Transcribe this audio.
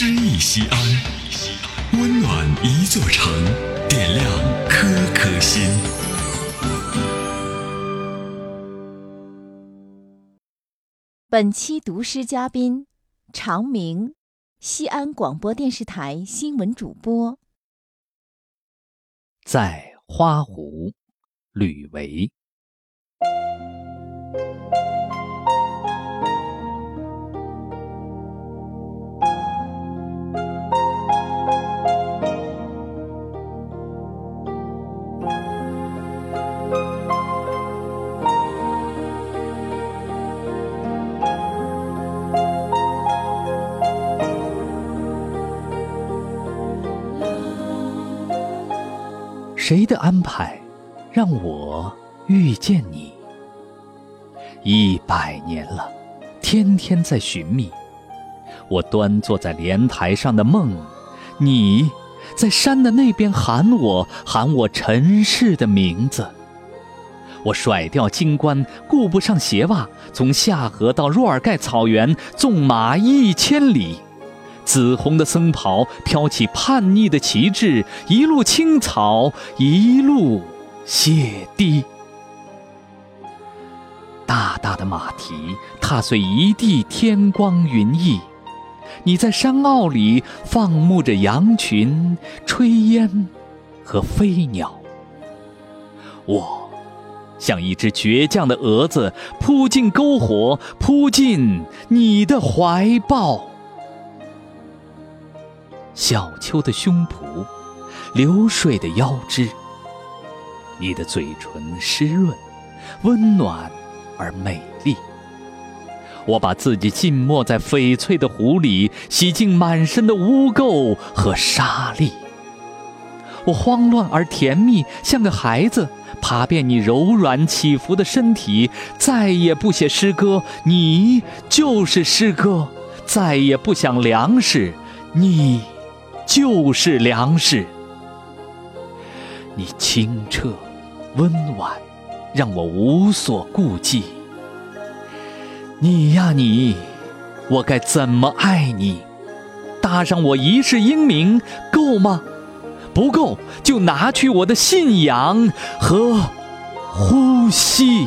诗意西安，温暖一座城，点亮颗颗心。本期读诗嘉宾：常明，西安广播电视台新闻主播。在花湖，吕维。谁的安排，让我遇见你？一百年了，天天在寻觅。我端坐在莲台上的梦，你在山的那边喊我，喊我尘世的名字。我甩掉金冠，顾不上鞋袜，从下河到若尔盖草原，纵马一千里。紫红的僧袍飘起叛逆的旗帜，一路青草，一路血滴。大大的马蹄踏碎一地天光云翳，你在山坳里放牧着羊群、炊烟和飞鸟。我像一只倔强的蛾子，扑进篝火，扑进你的怀抱。小丘的胸脯，流水的腰肢。你的嘴唇湿润、温暖而美丽。我把自己浸没在翡翠的湖里，洗净满身的污垢和沙粒。我慌乱而甜蜜，像个孩子，爬遍你柔软起伏的身体。再也不写诗歌，你就是诗歌；再也不想粮食，你。就是粮食。你清澈、温婉，让我无所顾忌。你呀你，我该怎么爱你？搭上我一世英名够吗？不够，就拿去我的信仰和呼吸。